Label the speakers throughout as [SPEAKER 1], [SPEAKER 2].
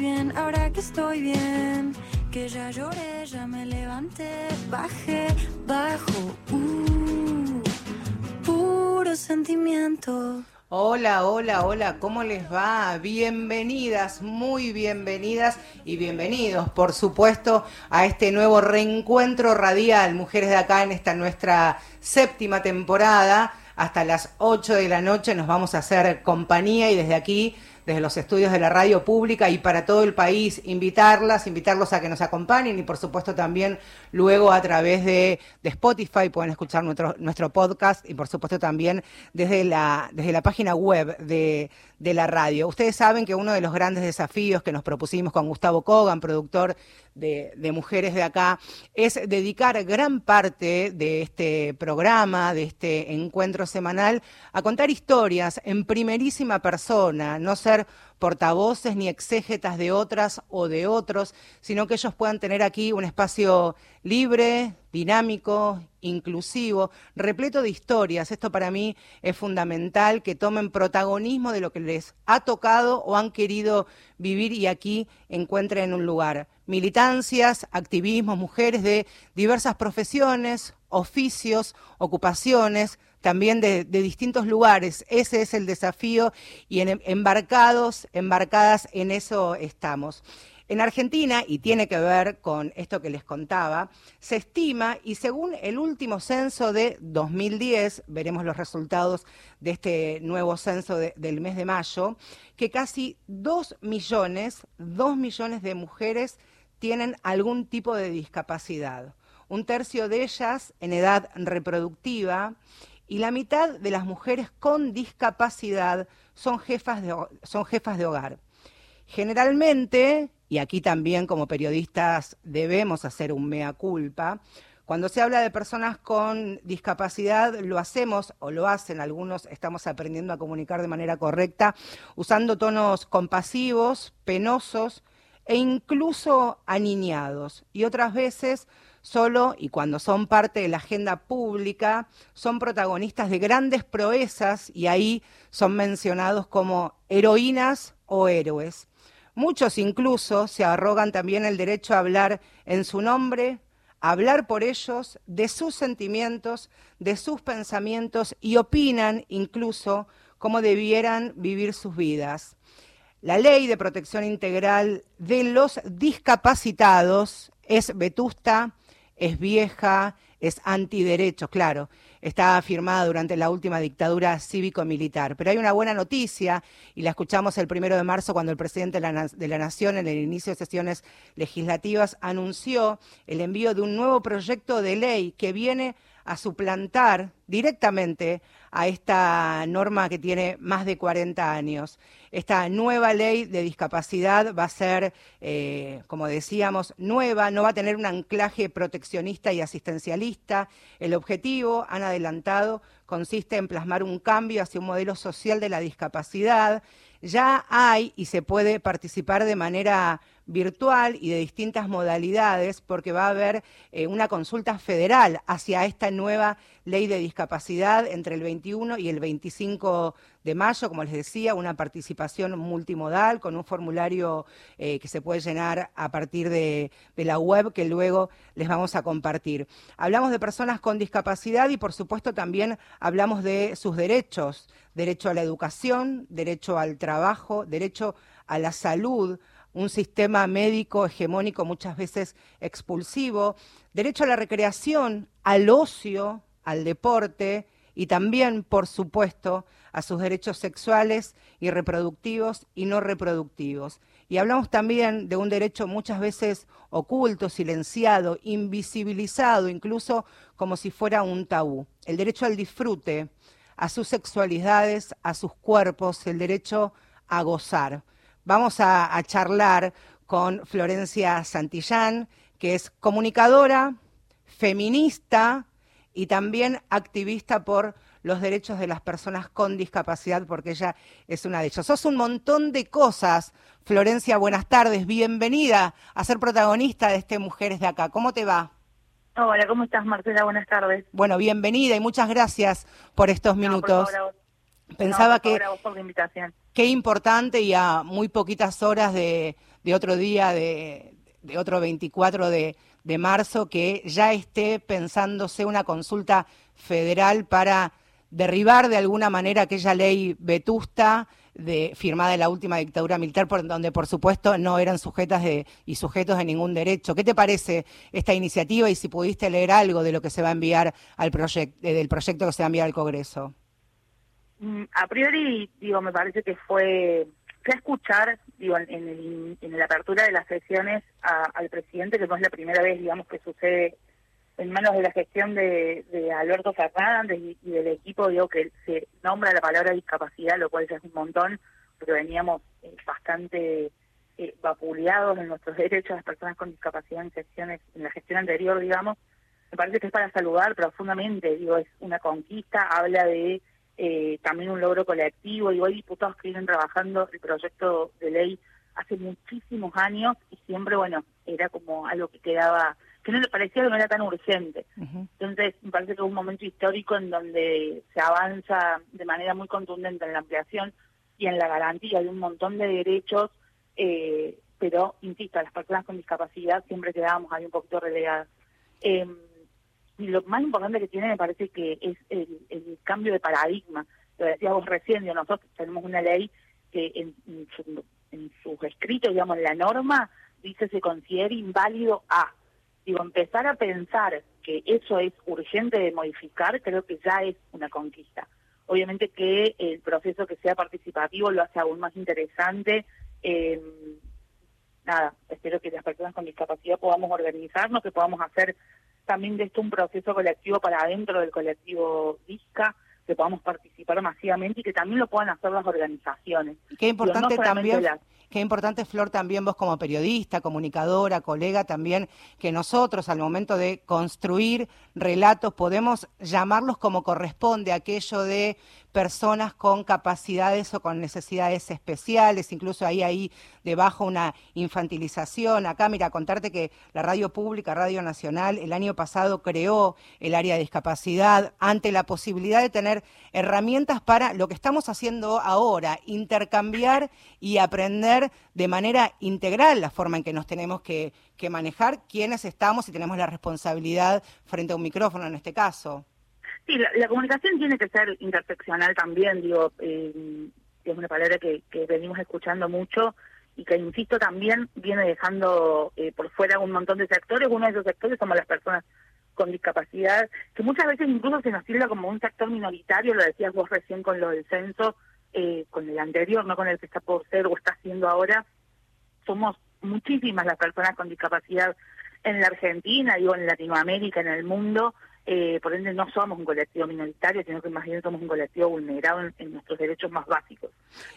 [SPEAKER 1] Bien, ahora que estoy bien. Que ya lloré, ya me levanté, bajé, bajo. Uh, puro sentimiento.
[SPEAKER 2] Hola, hola, hola, ¿cómo les va? Bienvenidas, muy bienvenidas y bienvenidos, por supuesto, a este nuevo reencuentro radial, Mujeres de Acá, en esta nuestra séptima temporada. Hasta las 8 de la noche nos vamos a hacer compañía y desde aquí desde los estudios de la radio pública y para todo el país, invitarlas, invitarlos a que nos acompañen y por supuesto también luego a través de, Spotify pueden escuchar nuestro, nuestro podcast y por supuesto también desde la, desde la página web de, de la radio. Ustedes saben que uno de los grandes desafíos que nos propusimos con Gustavo Kogan, productor de, Mujeres de Acá, es dedicar gran parte de este programa, de este encuentro semanal, a contar historias en primerísima persona, no ser portavoces ni exégetas de otras o de otros, sino que ellos puedan tener aquí un espacio libre, dinámico, inclusivo, repleto de historias. Esto para mí es fundamental, que tomen protagonismo de lo que les ha tocado o han querido vivir y aquí encuentren un lugar. Militancias, activismos, mujeres de diversas profesiones, oficios, ocupaciones, también de, distintos lugares. Ese es el desafío y en, embarcados, embarcadas en eso estamos. En Argentina, y tiene que ver con esto que les contaba, se estima, y según el último censo de 2010, veremos los resultados de este nuevo censo de, del mes de mayo, que casi 2 millones, 2 millones de mujeres tienen algún tipo de discapacidad. Un tercio de ellas en edad reproductiva y la mitad de las mujeres con discapacidad son jefas de, son jefas de hogar. Generalmente, y aquí también como periodistas debemos hacer un mea culpa, cuando se habla de personas con discapacidad, lo hacemos o lo hacen algunos, estamos aprendiendo a comunicar de manera correcta, usando tonos compasivos, penosos e incluso aniñados. Y otras veces solo y cuando son parte de la agenda pública, son protagonistas de grandes proezas y ahí son mencionados como heroínas o héroes. Muchos incluso se arrogan también el derecho a hablar en su nombre, a hablar por ellos, de sus sentimientos, de sus pensamientos y opinan incluso cómo debieran vivir sus vidas. La ley de protección integral de los discapacitados es vetusta, es vieja, es antiderecho, claro. Está firmada durante la última dictadura cívico-militar. Pero hay una buena noticia, y la escuchamos el primero de marzo cuando el presidente de la, de la Nación, en el inicio de sesiones legislativas, anunció el envío de un nuevo proyecto de ley que viene a suplantar directamente a esta norma que tiene más de 40 años. Esta nueva ley de discapacidad va a ser, eh, como decíamos, nueva, no va a tener un anclaje proteccionista y asistencialista. El objetivo, han adelantado, consiste en plasmar un cambio hacia un modelo social de la discapacidad. Ya hay y se puede participar de manera virtual y de distintas modalidades, porque va a haber eh, una consulta federal hacia esta nueva ley de discapacidad entre el 21 y el 25 de mayo, como les decía, una participación multimodal con un formulario eh, que se puede llenar a partir de, de la web que luego les vamos a compartir. Hablamos de personas con discapacidad y, por supuesto, también hablamos de sus derechos, derecho a la educación, derecho al trabajo, derecho a la salud, un sistema médico hegemónico muchas veces expulsivo, derecho a la recreación, al ocio, al deporte y también, por supuesto, a sus derechos sexuales y reproductivos y no reproductivos. Y hablamos también de un derecho muchas veces oculto, silenciado, invisibilizado, incluso como si fuera un tabú. El derecho al disfrute, a sus sexualidades, a sus cuerpos, el derecho a gozar. Vamos a, a charlar con Florencia Santillán, que es comunicadora, feminista y también activista por los derechos de las personas con discapacidad, porque ella es una de ellas. Sos un montón de cosas. Florencia, buenas tardes, bienvenida a ser protagonista de este Mujeres de Acá. ¿Cómo te va?
[SPEAKER 3] Hola, ¿cómo estás, Marcela? Buenas tardes.
[SPEAKER 2] Bueno, bienvenida y muchas gracias por estos minutos. Pensaba que
[SPEAKER 3] por la invitación.
[SPEAKER 2] qué importante y a muy poquitas horas de, otro día, de, otro 24 de, de marzo, que ya esté pensándose una consulta federal para derribar de alguna manera aquella ley vetusta de, firmada en la última dictadura militar, por, donde por supuesto no eran sujetas de, y sujetos de ningún derecho. ¿Qué te parece esta iniciativa y si pudiste leer algo de lo que se va a enviar al proyecto, del proyecto que se va a enviar al Congreso?
[SPEAKER 3] Mm, a priori, digo, me parece que fue, fue escuchar, digo, en, en, la apertura de las sesiones al presidente, que no es la primera vez, digamos, que sucede en manos de la gestión de, Alberto Fernández y, del equipo, digo que se nombra la palabra discapacidad, lo cual ya es un montón, porque veníamos eh, bastante eh, vapuleados en nuestros derechos a las personas con discapacidad en sesiones, en la gestión anterior, digamos. Me parece que es para saludar profundamente, digo, es una conquista, habla de eh, también un logro colectivo, y hay diputados que vienen trabajando el proyecto de ley hace muchísimos años y siempre, bueno, era como algo que quedaba que no le parecía que no era tan urgente. Entonces, me parece que es un momento histórico en donde se avanza de manera muy contundente en la ampliación y en la garantía de un montón de derechos, eh, pero, insisto, a las personas con discapacidad siempre quedábamos ahí un poquito relegadas. Eh, y lo más importante que tiene me parece que es el, cambio de paradigma. Lo decíamos recién, nosotros tenemos una ley que en, en sus escritos, digamos, en la norma, dice se considera inválido a digo, empezar a pensar que eso es urgente de modificar, creo que ya es una conquista. Obviamente que el proceso que sea participativo lo hace aún más interesante. Eh, nada, espero que las personas con discapacidad podamos organizarnos, que podamos hacer también de esto un proceso colectivo para adentro del colectivo DISCA, que podamos participar masivamente y que también lo puedan hacer las organizaciones.
[SPEAKER 2] Qué importante también. Qué importante, Flor, también vos como periodista, comunicadora, colega, también que nosotros al momento de construir relatos podemos llamarlos como corresponde, aquello de personas con capacidades o con necesidades especiales, incluso ahí ahí debajo una infantilización. Acá, mira, contarte que la radio pública, Radio Nacional, el año pasado creó el área de discapacidad ante la posibilidad de tener herramientas para lo que estamos haciendo ahora, intercambiar y aprender de manera integral la forma en que nos tenemos que, manejar, quiénes estamos y tenemos la responsabilidad frente a un micrófono en este caso.
[SPEAKER 3] Sí, la, comunicación tiene que ser interseccional también, digo, eh, es una palabra que, venimos escuchando mucho y que, insisto, también viene dejando eh, por fuera un montón de sectores. Uno de esos sectores somos las personas con discapacidad, que muchas veces incluso se nos tilda como un sector minoritario, lo decías vos recién con lo del censo, eh, con el anterior, no con el que está por ser o está haciendo ahora. Somos muchísimas las personas con discapacidad en la Argentina, digo, en Latinoamérica, en el mundo, eh, por ende no somos un colectivo minoritario, sino que más bien somos un colectivo vulnerado en, nuestros derechos más básicos.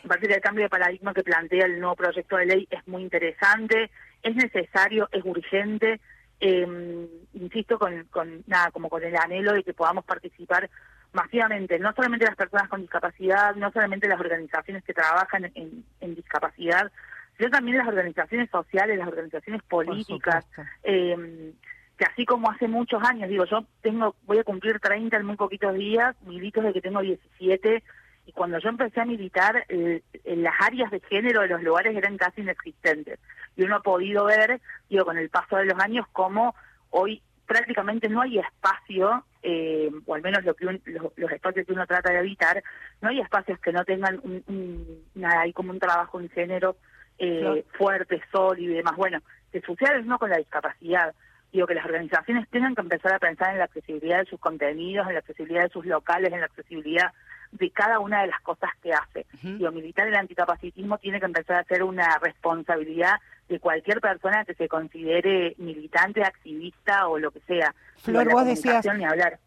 [SPEAKER 3] Me parece que el cambio de paradigma que plantea el nuevo proyecto de ley es muy interesante, es necesario, es urgente, eh, insisto con, con nada, como con el anhelo de que podamos participar masivamente, no solamente las personas con discapacidad, no solamente las organizaciones que trabajan en, en discapacidad, sino también las organizaciones sociales, las organizaciones políticas, eh, que así como hace muchos años, digo, yo tengo, voy a cumplir 30 en muy poquitos días, milito desde que tengo 17, y cuando yo empecé a militar, en las áreas de género de los lugares eran casi inexistentes. Y uno ha podido ver, digo, con el paso de los años, cómo hoy prácticamente no hay espacio, eh, o al menos lo que los, espacios que uno trata de evitar, no hay espacios que no tengan un, nada, hay como un trabajo en género eh, fuerte, sólido y demás. Bueno, se sucede no con la discapacidad digo que las organizaciones tengan que empezar a pensar en la accesibilidad de sus contenidos, en la accesibilidad de sus locales, en la accesibilidad de cada una de las cosas que hace. Digo, militar el anticapacitismo tiene que empezar a ser una responsabilidad de cualquier persona que se considere militante, activista o lo que sea.
[SPEAKER 2] Flor, vos decías,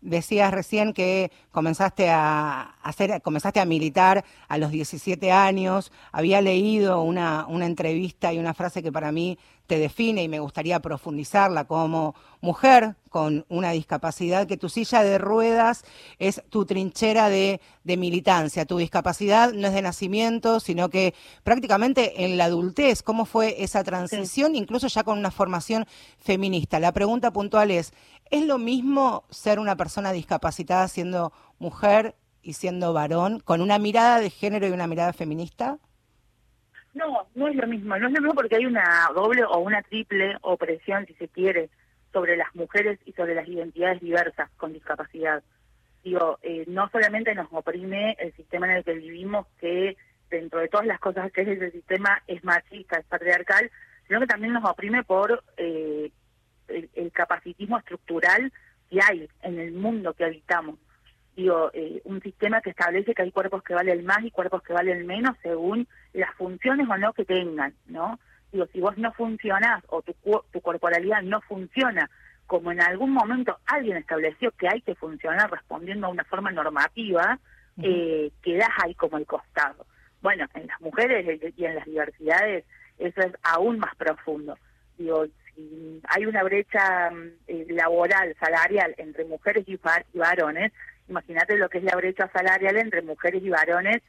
[SPEAKER 2] decías recién que comenzaste a hacer, comenzaste a militar a los 17 años. Había leído una, una entrevista y una frase que para mí te define y me gustaría profundizarla como mujer con una discapacidad, que tu silla de ruedas es tu trinchera de, de, militancia. Tu discapacidad no es de nacimiento, sino que prácticamente en la adultez, ¿cómo fue esa transición, incluso ya con una formación feminista? La pregunta puntual es, ¿es lo mismo ser una persona discapacitada siendo mujer y siendo varón, con una mirada de género y una mirada feminista?
[SPEAKER 3] No, no es lo mismo. No es lo mismo porque hay una doble o una triple opresión, si se quiere, sobre las mujeres y sobre las identidades diversas con discapacidad. Digo, eh, no solamente nos oprime el sistema en el que vivimos, que dentro de todas las cosas que es ese sistema es machista, es patriarcal, sino que también nos oprime por eh, el capacitismo estructural que hay en el mundo que habitamos digo, eh, un sistema que establece que hay cuerpos que valen más y cuerpos que valen menos según las funciones o no que tengan, ¿no? Digo, si vos no funcionás o tu, tu corporalidad no funciona como en algún momento alguien estableció que hay que funcionar respondiendo a una forma normativa, eh, quedás ahí como el costado. Bueno, en las mujeres y en las diversidades eso es aún más profundo. Digo, si hay una brecha mm, eh, laboral, salarial entre mujeres y varones, imagínate lo que es la brecha salarial entre mujeres y varones,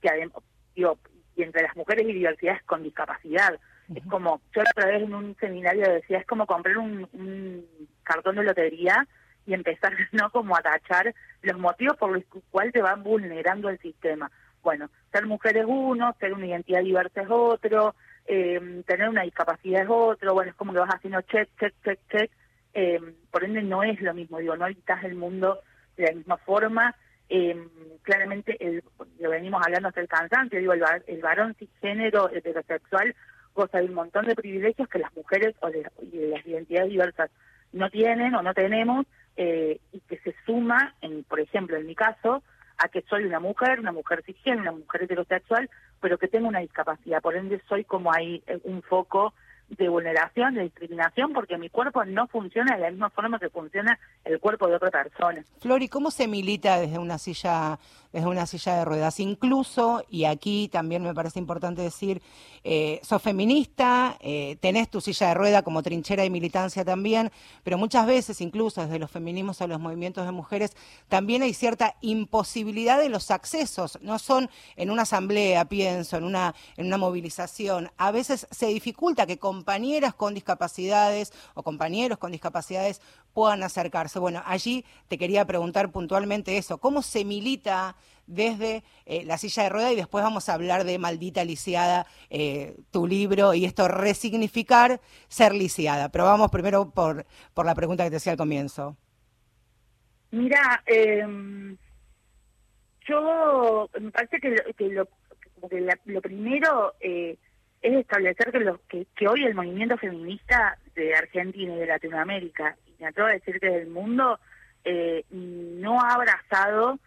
[SPEAKER 3] que digo, y entre las mujeres y diversidades con discapacidad. Es como, yo la otra vez en un seminario decía, es como comprar un, cartón de lotería y empezar, ¿no? Como a tachar los motivos por los cuales te van vulnerando el sistema. Bueno, ser mujer es uno, ser una identidad diversa es otro, eh, tener una discapacidad es otro, bueno, es como que vas haciendo check, check, check, check, eh, por ende no es lo mismo, digo, no habitas el mundo de la misma forma. Eh, claramente, el, lo venimos hablando hasta el cansancio, digo, el, el varón cisgénero heterosexual goza de un montón de privilegios que las mujeres o de, las identidades diversas no tienen o no tenemos eh, y que se suma, en, por ejemplo, en mi caso, a que soy una mujer, una mujer cisgénero, una mujer heterosexual, pero que tengo una discapacidad. Por ende, soy como ahí eh, un foco de vulneración, de discriminación, porque mi cuerpo no funciona de la misma forma que funciona el cuerpo de otra persona.
[SPEAKER 2] Flori, ¿cómo se milita desde una silla, desde una silla de ruedas? Incluso, y aquí también me parece importante decir, eh, sos feminista, eh, tenés tu silla de rueda como trinchera y militancia también, pero muchas veces, incluso desde los feminismos a los movimientos de mujeres, también hay cierta imposibilidad de los accesos. No son en una asamblea, pienso, en una, en una movilización. A veces se dificulta que compañeras con discapacidades o compañeros con discapacidades puedan acercarse. Bueno, allí te quería preguntar puntualmente eso, ¿cómo se milita desde eh, la silla de rueda y después vamos a hablar de Maldita Lisiada, eh, tu libro y esto resignificar ser lisiada. Pero vamos primero por, por la pregunta que te hacía al comienzo.
[SPEAKER 3] Mira, em, yo me parece que, lo, lo primero eh, es establecer que, lo, que, que hoy el movimiento feminista de Argentina y de Latinoamérica, y me atrevo a decir que del mundo, eh, no ha abrazado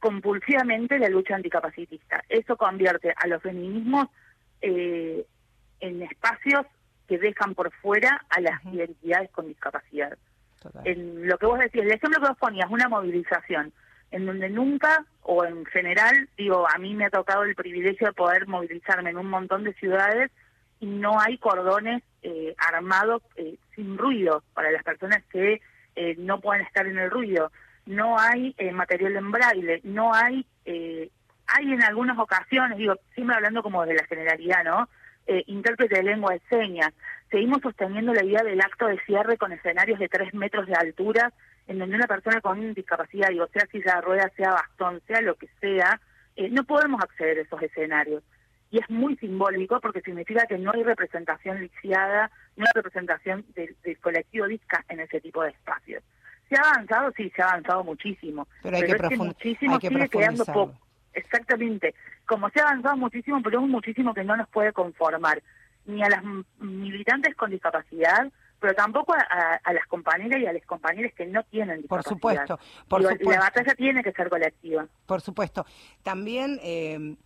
[SPEAKER 3] compulsivamente la lucha anticapacitista. Eso convierte a los feminismos eh, en espacios que dejan por fuera a las identidades con discapacidad. En lo que vos decías, el ejemplo que vos ponías, una movilización en donde nunca, o en general, digo, a mí me ha tocado el privilegio de poder movilizarme en un montón de ciudades y no hay cordones eh, armados eh, sin ruido para las personas que eh, no pueden estar en el ruido. No hay eh, material en braille, no hay, hay en algunas ocasiones, digo, siempre hablando como de la generalidad, ¿no? intérprete de lengua de señas. Seguimos sosteniendo la idea del acto de cierre con escenarios de tres metros de altura en donde una persona con discapacidad, digo, sea silla de ruedas, sea bastón, sea lo que sea, eh, no podemos acceder a esos escenarios. Y es muy simbólico porque significa que no hay representación lisiada, no hay representación del, colectivo disca en ese tipo de espacios. ¿Se ha avanzado? Sí, se ha avanzado muchísimo.
[SPEAKER 2] Pero hay que, es muchísimo
[SPEAKER 3] sigue quedando poco. Exactamente. Como se ha avanzado muchísimo, pero es muchísimo que no nos puede conformar ni a las militantes con discapacidad, pero tampoco a, las compañeras y a los compañeros que no tienen
[SPEAKER 2] Por supuesto, por supuesto.
[SPEAKER 3] La batalla tiene que ser colectiva.
[SPEAKER 2] Por supuesto. También... Eh,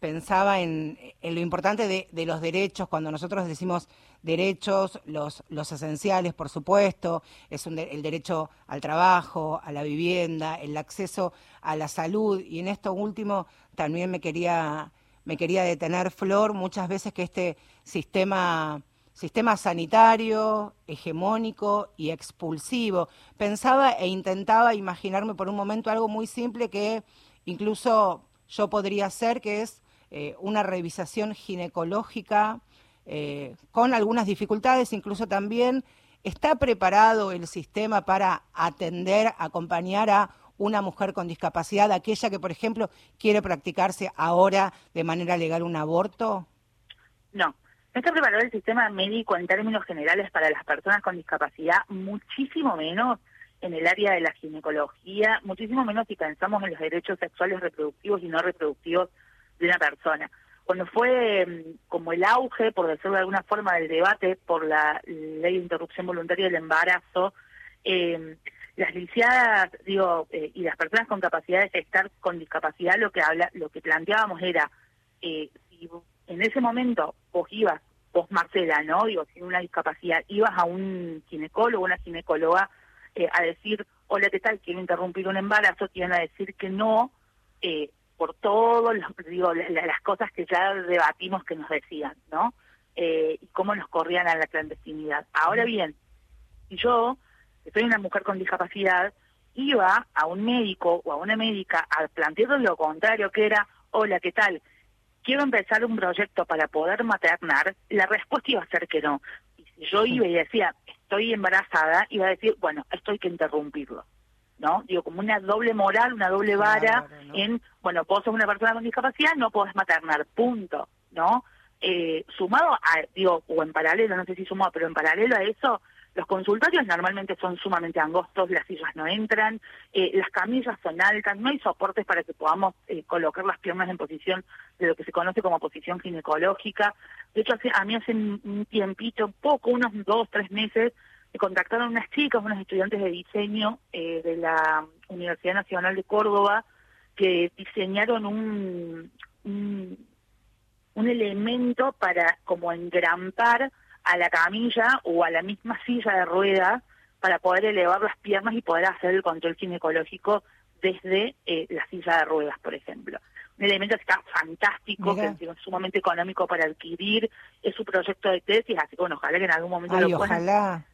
[SPEAKER 2] pensaba en, lo importante de, los derechos, cuando nosotros decimos derechos, los, los esenciales, por supuesto, es el derecho al trabajo, a la vivienda, el acceso a la salud, y en esto último también me quería, me quería detener, Flor, muchas veces que este sistema sistema sanitario, hegemónico y expulsivo. Pensaba e intentaba imaginarme por un momento algo muy simple que incluso yo podría hacer, que es eh, una revisación ginecológica eh, con algunas dificultades, incluso también está preparado el sistema para atender, acompañar a una mujer con discapacidad, aquella que, por ejemplo, quiere practicarse ahora de manera legal un aborto?
[SPEAKER 3] No, está preparado el sistema médico en términos generales para las personas con discapacidad, muchísimo menos en el área de la ginecología, muchísimo menos si pensamos en los derechos sexuales reproductivos y no reproductivos de una persona. Cuando fue mm, como el auge, por decirlo de alguna forma, del debate por la ley de interrupción voluntaria del embarazo, eh, las lisiadas, digo, eh, y las personas con capacidad de gestar con discapacidad, lo que habla, lo que planteábamos era, eh, si en ese momento vos ibas, vos Marcela, ¿no? Digo, sin una discapacidad, ibas a un ginecólogo, una ginecóloga, eh, a decir, hola, ¿qué tal? Quiero interrumpir un embarazo, te iban a decir que no, eh, por todas digo, las cosas que ya debatimos que nos decían, ¿no? Eh, y cómo nos corrían a la clandestinidad. Ahora bien, yo, que soy una mujer con discapacidad, iba a un médico o a una médica a plantear lo contrario, que era, hola, ¿qué tal? quiero empezar un proyecto para poder maternar, la respuesta iba a ser que no. Y si yo iba y decía, estoy embarazada, iba a decir, bueno, esto hay que interrumpirlo. ¿No? Digo, como una doble moral, una doble vara en, bueno, vos sos una persona con discapacidad, no podés maternar, punto, ¿no? Eh, sumado a, digo, o en paralelo, no sé si sumado, pero en paralelo a eso, los consultorios normalmente son sumamente angostos, las sillas no entran, eh, las camillas son altas, no hay soportes para que podamos eh, colocar las piernas en posición de lo que se conoce como posición ginecológica. De hecho, a mí hace un tiempito, poco, unos dos, tres meses, me contactaron unas chicas, unos estudiantes de diseño eh, de la Universidad Nacional de Córdoba, que diseñaron un, un, elemento para como engrampar a la camilla o a la misma silla de ruedas para poder elevar las piernas y poder hacer el control ginecológico desde eh, la silla de ruedas, por ejemplo. Un elemento que está fantástico, que es sumamente económico para adquirir, es su proyecto de tesis, así que bueno, ojalá que en algún momento lo
[SPEAKER 2] puedan.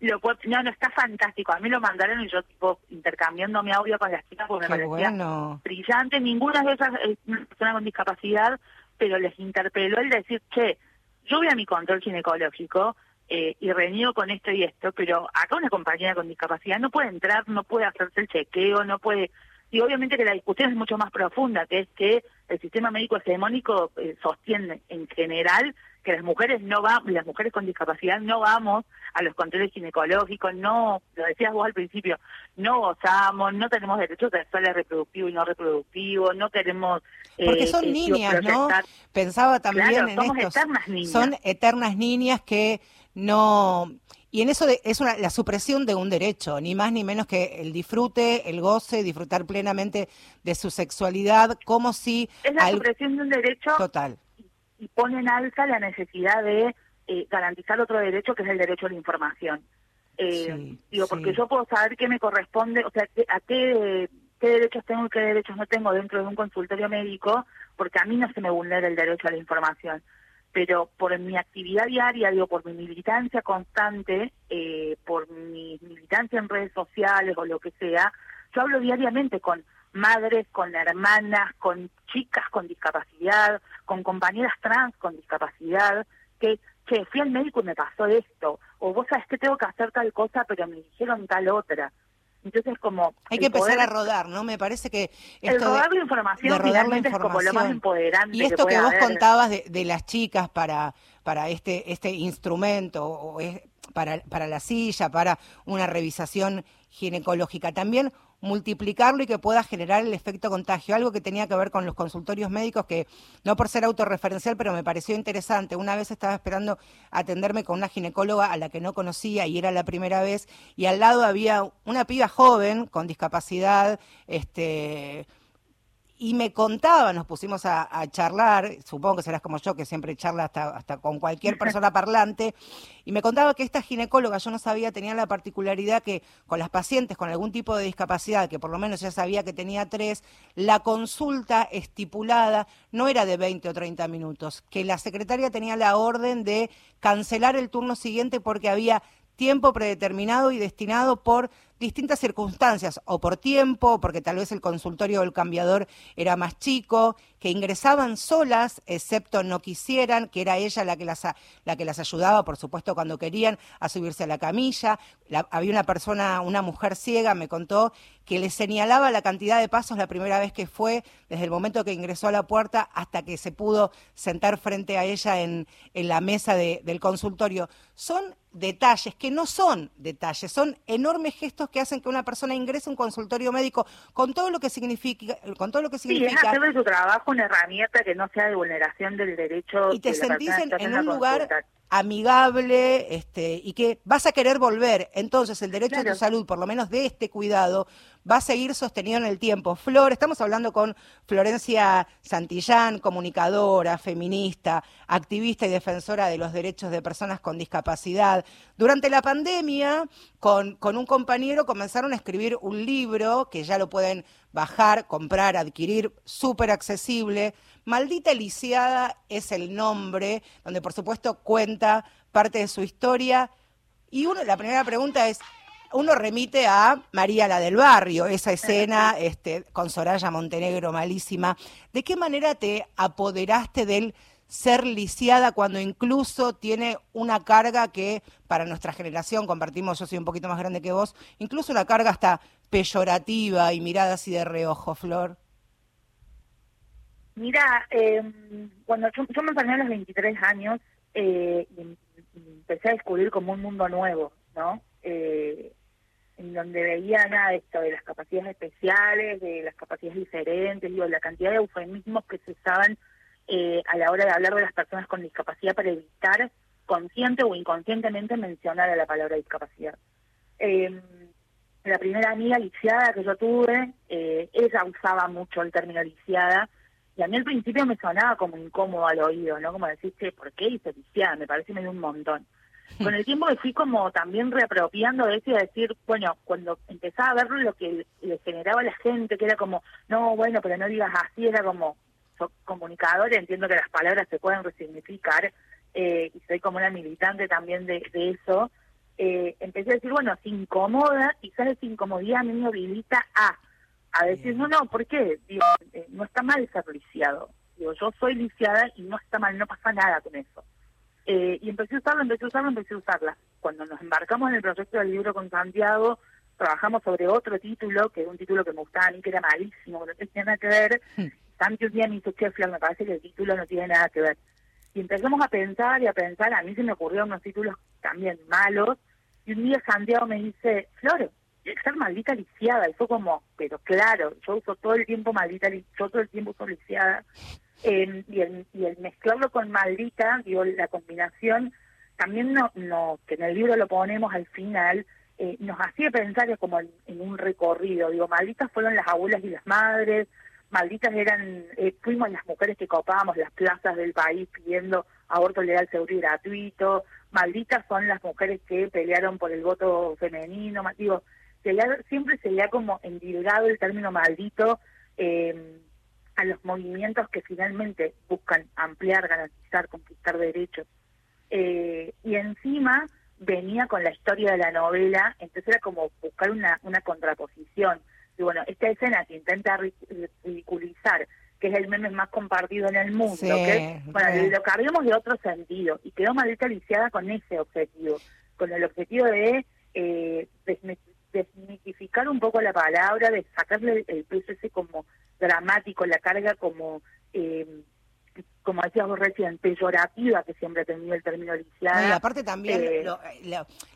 [SPEAKER 3] Lo no, no, está fantástico. A mí lo mandaron y yo tipo intercambiando mi audio con las chicas porque me parecía brillante. Ninguna de esas es una persona con discapacidad, pero les interpeló el decir, che, yo voy a mi control ginecológico eh, y reniego con esto y esto, pero acá una compañera con discapacidad no puede entrar, no puede hacerse el chequeo, no puede... Y obviamente que la discusión es mucho más profunda, que es que el sistema médico hegemónico eh, sostiene en general que las mujeres no van, las mujeres con discapacidad no vamos a los controles ginecológicos, no, lo decías vos al principio, no gozamos, no tenemos derechos sexuales reproductivo y no reproductivo, no tenemos...
[SPEAKER 2] Eh, Porque son niñas, ¿no? Pensaba también en
[SPEAKER 3] somos eternas niñas.
[SPEAKER 2] Son eternas niñas que no... Y en eso es una, la supresión de un derecho, ni más ni menos que el disfrute, el goce, disfrutar plenamente de su sexualidad, como si...
[SPEAKER 3] Es la supresión de un derecho
[SPEAKER 2] total
[SPEAKER 3] y pone en alza la necesidad de eh, garantizar otro derecho que es el derecho a la información. Eh, digo, porque yo puedo saber qué me corresponde, o sea, a qué, qué derechos tengo y qué derechos no tengo dentro de un consultorio médico, porque a mí no se me vulnera el derecho a la información. Pero por mi actividad diaria, digo, por mi militancia constante, eh, por mi militancia en redes sociales o lo que sea, yo hablo diariamente con madres, con hermanas, con chicas con discapacidad, con compañeras trans con discapacidad, que, che, fui al médico y me pasó esto, o vos sabes que tengo que hacer tal cosa, pero me dijeron tal otra. Entonces, como...
[SPEAKER 2] Hay que empezar a rodar, ¿no? Me parece que...
[SPEAKER 3] el rodar la información, es como lo más empoderante
[SPEAKER 2] Y esto que, vos contabas de, de, las chicas para, para este, este instrumento, o es, para, para la silla, para una revisación ginecológica, también multiplicarlo y que pueda generar el efecto contagio. Algo que tenía que ver con los consultorios médicos, que no por ser autorreferencial, pero me pareció interesante. Una vez estaba esperando atenderme con una ginecóloga a la que no conocía y era la primera vez, y al lado había una piba joven con discapacidad, este y me contaba, nos pusimos a, charlar, supongo que serás como yo, que siempre charla hasta, hasta con cualquier persona parlante, y me contaba que esta ginecóloga, yo no sabía, tenía la particularidad que con las pacientes con algún tipo de discapacidad, que por lo menos ya sabía que tenía tres, la consulta estipulada no era de 20 o 30 minutos, que la secretaria tenía la orden de cancelar el turno siguiente porque había tiempo predeterminado y destinado por distintas circunstancias, o por tiempo, porque tal vez el consultorio del cambiador era más chico, que ingresaban solas, excepto no quisieran, que era ella la que las, la que las ayudaba, por supuesto, cuando querían, a subirse a la camilla. había una persona, una mujer ciega, me contó, que le señalaba la cantidad de pasos la primera vez que fue, desde el momento que ingresó a la puerta hasta que se pudo sentar frente a ella en, en la mesa del consultorio. Son detalles que no son detalles, son enormes gestos que hacen que una persona ingrese a un consultorio médico con todo lo que significa, con todo lo que significa.
[SPEAKER 3] Sí, es hacer de su trabajo una herramienta que no sea de vulneración del derecho.
[SPEAKER 2] Y te sentís en, un lugar amigable este, y que vas a querer volver. Entonces, el derecho a tu salud, por lo menos de este cuidado, va a seguir sostenido en el tiempo. Flor, estamos hablando con Florencia Santillán, comunicadora, feminista, activista y defensora de los derechos de personas con discapacidad. Durante la pandemia, con, con un compañero comenzaron a escribir un libro que ya lo pueden bajar, comprar, adquirir, súper accesible. Maldita Lisiada es el nombre, donde por supuesto cuenta parte de su historia. Y uno, la primera pregunta es, uno remite a María la del Barrio, esa escena este, con Soraya Montenegro malísima. ¿De qué manera te apoderaste del ser lisiada cuando incluso tiene una carga que para nuestra generación, compartimos, yo soy un poquito más grande que vos, incluso una carga hasta peyorativa y mirada así de reojo, Flor?
[SPEAKER 3] Mira, eh, cuando yo, me enfermé a los 23 años eh, empecé a descubrir como un mundo nuevo, ¿no? Eh, en donde veía nada esto, de las capacidades especiales, de las capacidades diferentes, digo, la cantidad de eufemismos que se usaban eh, a la hora de hablar de las personas con discapacidad para evitar consciente o inconscientemente mencionar a la palabra discapacidad. Eh, la primera amiga lisiada que yo tuve, eh, ella usaba mucho el término lisiada, y a mí al principio me sonaba como incómodo al oído, ¿no? Como decir, ¿por qué dice lisiada? Me parece medio un montón. Con el tiempo me fui como también reapropiando de eso y a decir, bueno, cuando empezaba a ver lo que le generaba a la gente, que era como, no, bueno, pero no digas así, era como, soy comunicador, entiendo que las palabras se pueden resignificar, eh, y soy como una militante también de, eso, eh, empecé a decir, bueno, se incomoda, quizás esa incomodidad a mí me habilita a, a decir, no, no, ¿por qué? Digo, eh, no está mal ser lisiado. Digo, yo soy lisiada y no está mal, no pasa nada con eso. Eh, y empecé a usarla, empecé a usarla, empecé a usarla. Cuando nos embarcamos en el proyecto del libro con Santiago, trabajamos sobre otro título, que era un título que me gustaba a mí, que era malísimo, que no tenía nada que ver. Hmm. Santi un día me dice, che, me parece que el título no tiene nada que ver. Y empezamos a pensar y a pensar, a mí se me ocurrieron unos títulos también malos, y un día Santiago me dice, Flor, ser maldita lisiada, y fue como, pero claro, yo uso todo el tiempo maldita, yo todo el tiempo uso lisiada, eh, y, el, y el mezclarlo con maldita, digo, la combinación, también no, no que en el libro lo ponemos al final, eh, nos hacía pensar como en, un recorrido, digo, malditas fueron las abuelas y las madres, malditas eran, eh, fuimos las mujeres que copábamos las plazas del país pidiendo aborto legal, seguro y gratuito, malditas son las mujeres que pelearon por el voto femenino, digo, siempre se le ha como endilgado el término maldito, eh, a los movimientos que finalmente buscan ampliar, garantizar, conquistar derechos. Eh, y encima venía con la historia de la novela, entonces era como buscar una, una contraposición. Y bueno, esta escena que intenta ridiculizar, que es el meme más compartido en el mundo, bueno, lo cargamos de otro sentido y quedó maldita lisiada con ese objetivo, con el objetivo de eh, desmitificar un poco la palabra, de sacarle el peso ese como dramático, la carga como, eh, como decías vos recién, peyorativa que siempre ha tenido el término lisiada.
[SPEAKER 2] y aparte también eh,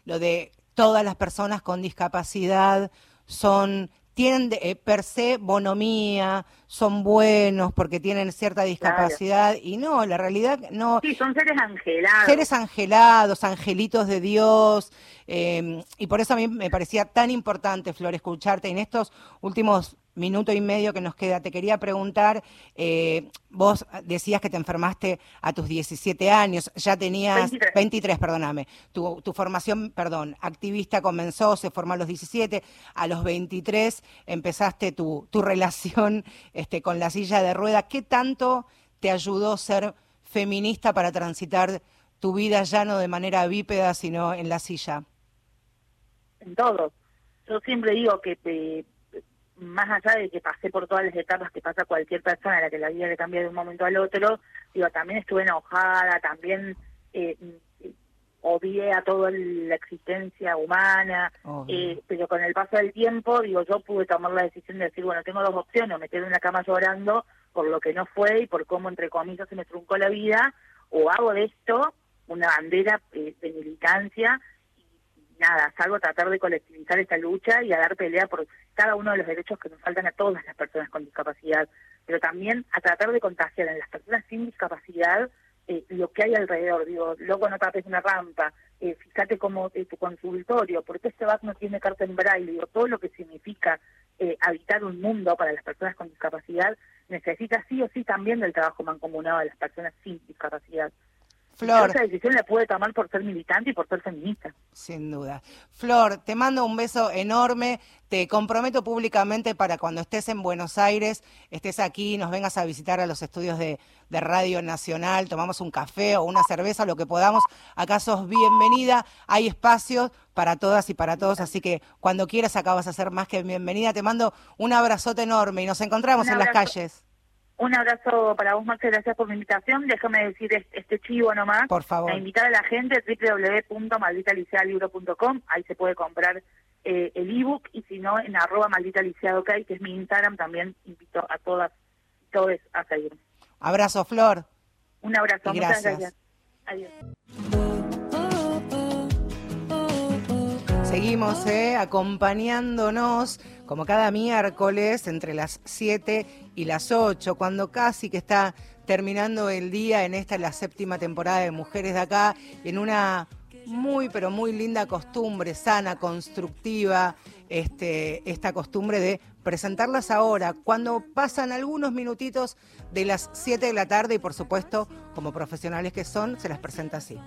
[SPEAKER 2] lo, de todas las personas con discapacidad son tienen eh, per se bonomía, son buenos porque tienen cierta discapacidad y no, la realidad no.
[SPEAKER 3] Sí, son seres angelados.
[SPEAKER 2] Seres angelados, angelitos de Dios y por eso a mí me parecía tan importante, Flor, escucharte en estos últimos minuto y medio que nos queda, te quería preguntar, eh, vos decías que te enfermaste a tus 17 años, ya tenías 23, perdóname, tu, tu, formación, perdón, activista comenzó, se formó a los 17, a los 23 empezaste tu, tu relación este, con la silla de rueda. ¿Qué tanto te ayudó ser feminista para transitar tu vida ya no de manera bípeda, sino en la silla?
[SPEAKER 3] En todo. Yo siempre digo que eh, más allá de que pasé por todas las etapas que pasa cualquier persona a la que la vida le cambia de un momento al otro, digo, también estuve enojada, también eh, odié a toda la existencia humana, eh, pero con el paso del tiempo, digo, yo pude tomar la decisión de decir, bueno, tengo dos opciones, me quedo en la cama llorando por lo que no fue y por cómo, entre comillas, se me truncó la vida, o hago de esto una bandera eh, de militancia nada, salgo a tratar de colectivizar esta lucha y a dar pelea por cada uno de los derechos que nos faltan a todas las personas con discapacidad, pero también a tratar de contagiar en las personas sin discapacidad eh, lo que hay alrededor. Digo, luego no tapes una rampa, eh, fíjate cómo eh, tu consultorio, porque este BAC no tiene carta en braille, digo, todo lo que significa eh, habitar un mundo para las personas con discapacidad necesita sí o sí también del trabajo mancomunado de las personas sin discapacidad.
[SPEAKER 2] Flor.
[SPEAKER 3] Esa decisión la puede tomar por ser militante y por ser feminista.
[SPEAKER 2] Sin duda. Flor, te mando un beso enorme. Te comprometo públicamente para cuando estés en Buenos Aires, estés aquí, nos vengas a visitar a los estudios de, Radio Nacional, tomamos un café o una cerveza, lo que podamos. Acá sos bienvenida. Hay espacios para todas y para todos, así que cuando quieras acá vas a ser más que bienvenida. Te mando un abrazote enorme y nos encontramos en las calles.
[SPEAKER 3] Un abrazo para vos, Marce, gracias por la invitación. Déjame decir este chivo nomás.
[SPEAKER 2] Por favor.
[SPEAKER 3] A invitar a la gente www.malditalicealibre.com. Ahí se puede comprar eh, el ebook y si no, en arroba maldita que es mi Instagram, también invito a todas y todos a seguir.
[SPEAKER 2] Abrazo, Flor.
[SPEAKER 3] Un abrazo.
[SPEAKER 2] Muchas gracias.
[SPEAKER 3] Adiós.
[SPEAKER 2] Seguimos eh, acompañándonos como cada miércoles entre las 7 y las 8, cuando casi que está terminando el día en esta la séptima temporada de Mujeres de Acá, en una muy pero muy linda costumbre, sana, constructiva, este, esta costumbre de presentarlas ahora, cuando pasan algunos minutitos de las 7 de la tarde y por supuesto, como profesionales que son, se las presenta así.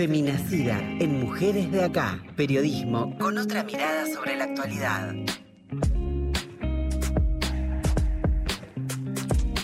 [SPEAKER 4] Feminacida en Mujeres de Acá. Periodismo con otra mirada sobre la actualidad.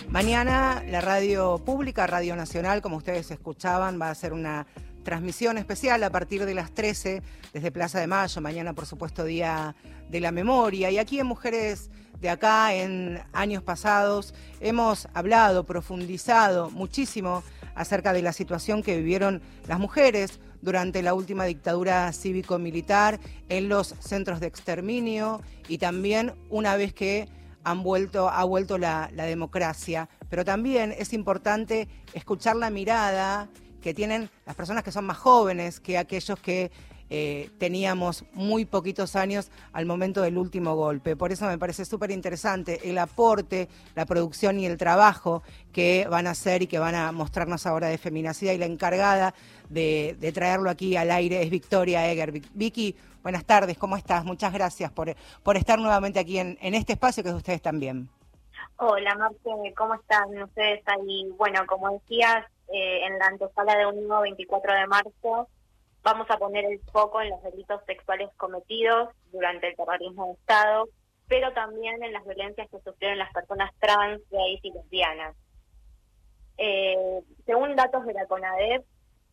[SPEAKER 2] Mañana la radio pública, Radio Nacional, como ustedes escuchaban, va a hacer una transmisión especial a partir de las 13 desde Plaza de Mayo. Mañana, por supuesto, Día de la Memoria. Y aquí en Mujeres de Acá, en años pasados, hemos hablado, profundizado muchísimo acerca de la situación que vivieron las mujeres durante la última dictadura cívico-militar en los centros de exterminio y también una vez que han vuelto, ha vuelto la, la democracia. Pero también es importante escuchar la mirada que tienen las personas que son más jóvenes que aquellos que eh, teníamos muy poquitos años al momento del último golpe. Por eso me parece súper interesante el aporte, la producción y el trabajo que van a hacer y que van a mostrarnos ahora de Feminacidad y la encargada de, traerlo aquí al aire es Victoria Eger. Vicky, buenas tardes, ¿cómo estás? Muchas gracias por, por estar nuevamente aquí en, este espacio que es ustedes también.
[SPEAKER 5] Hola Marce, ¿cómo están ustedes ahí? Bueno, como decías, eh, en la antesala de un nuevo 24 de marzo Vamos a poner el foco en los delitos sexuales cometidos durante el terrorismo de Estado, pero también en las violencias que sufrieron las personas trans, gays y lesbianas. Eh, según datos de la CONADEP,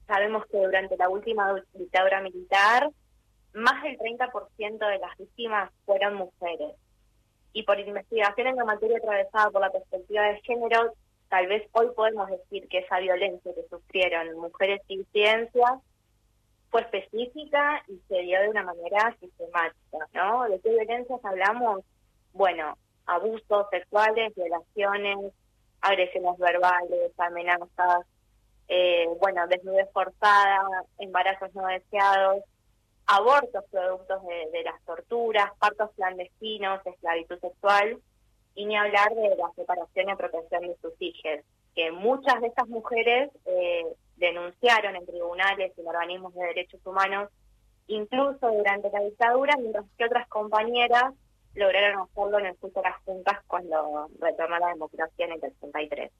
[SPEAKER 5] sabemos que durante la última dictadura militar, más del 30% de las víctimas fueron mujeres. Y por investigación en la materia atravesada por la perspectiva de género, tal vez hoy podemos decir que esa violencia que sufrieron mujeres y disidencias fue específica y se dio de una manera sistemática, ¿no? ¿De qué violencias hablamos? Bueno, abusos sexuales, violaciones, agresiones verbales, amenazas, eh, bueno, desnudez forzada, embarazos no deseados, abortos productos de, de, las torturas, partos clandestinos, esclavitud sexual, y ni hablar de la separación y protección de sus hijos, que muchas de estas mujeres eh, denunciaron en tribunales y en organismos de derechos humanos incluso durante la dictadura, mientras que otras compañeras lograron hacerlo en el juicio de las juntas cuando retornó la democracia en el 63.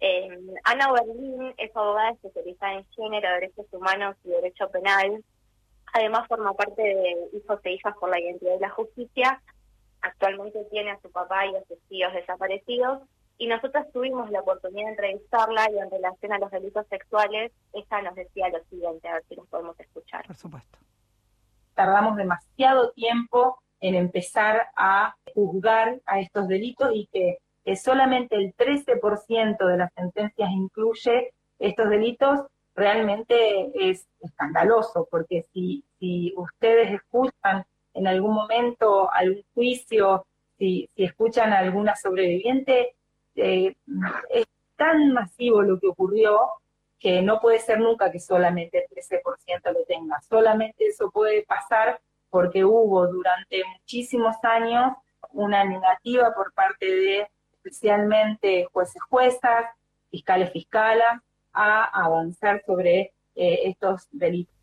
[SPEAKER 5] Eh, Ana Berlín es abogada especializada en género, derechos humanos y derecho penal. Además forma parte de Hijos e Hijas por la Identidad y la Justicia. Actualmente tiene a su papá y a sus tíos desaparecidos. Y nosotros tuvimos la oportunidad de entrevistarla y en relación a los delitos sexuales, ella nos decía lo siguiente, a ver si nos podemos escuchar.
[SPEAKER 2] Por supuesto.
[SPEAKER 6] Tardamos demasiado tiempo en empezar a juzgar a estos delitos y que que solamente el 13% de las sentencias incluye estos delitos, realmente es escandaloso, porque si, si ustedes escuchan en algún momento algún juicio, si, si escuchan a alguna sobreviviente, eh, es tan masivo lo que ocurrió que no puede ser nunca que solamente el 13% lo tenga. Solamente eso puede pasar porque hubo durante muchísimos años una negativa por parte de especialmente jueces juezas, fiscales fiscalas, a avanzar sobre eh, estos delitos.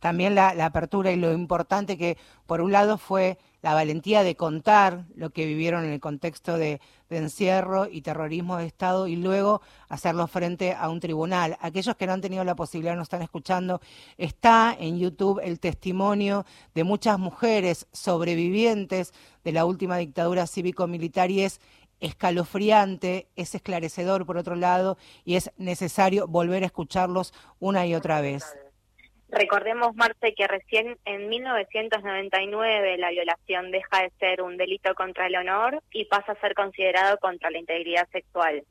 [SPEAKER 2] También la, apertura y lo importante que, por un lado, fue la valentía de contar lo que vivieron en el contexto de, encierro y terrorismo de Estado y luego hacerlo frente a un tribunal. Aquellos que no han tenido la posibilidad, no están escuchando, está en YouTube el testimonio de muchas mujeres sobrevivientes de la última dictadura cívico-militar y es escalofriante, es esclarecedor por otro lado y es necesario volver a escucharlos una y otra vez.
[SPEAKER 5] Recordemos, Marce, que recién en 1999 la violación deja de ser un delito contra el honor y pasa a ser considerado contra la integridad sexual.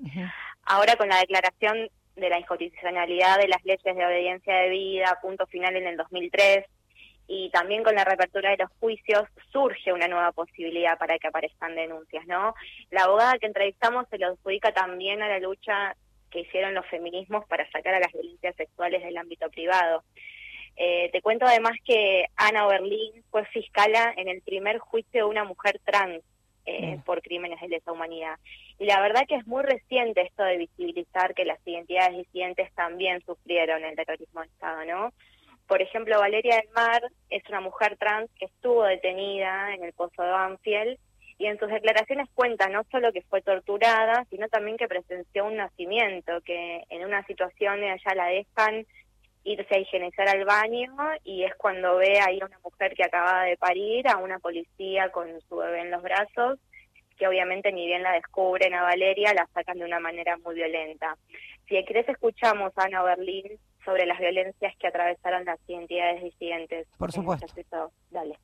[SPEAKER 5] Ahora con la declaración de la inconstitucionalidad de las leyes de obediencia de vida, punto final en el 2003, y también con la reapertura de los juicios surge una nueva posibilidad para que aparezcan denuncias, ¿no? La abogada que entrevistamos se lo adjudica también a la lucha que hicieron los feminismos para sacar a las violencias sexuales del ámbito privado. Eh, te cuento además que Ana Berlín fue fiscala en el primer juicio de una mujer trans eh, por crímenes de lesa humanidad. Y la verdad que es muy reciente esto de visibilizar que las identidades disidentes también sufrieron el terrorismo de Estado, ¿no? Por ejemplo, Valeria del Mar es una mujer trans que estuvo detenida en el pozo de Banfield y en sus declaraciones cuenta no solo que fue torturada, sino también que presenció un nacimiento, que en una situación ella la dejan irse a higienizar al baño y es cuando ve ahí a una mujer que acaba de parir, a una policía con su bebé en los brazos, que obviamente ni bien la descubren a Valeria, la sacan de una manera muy violenta. Si querés escuchamos a Ana Berlín sobre las violencias que atravesaron las identidades disidentes.
[SPEAKER 2] Por supuesto.
[SPEAKER 5] Dale.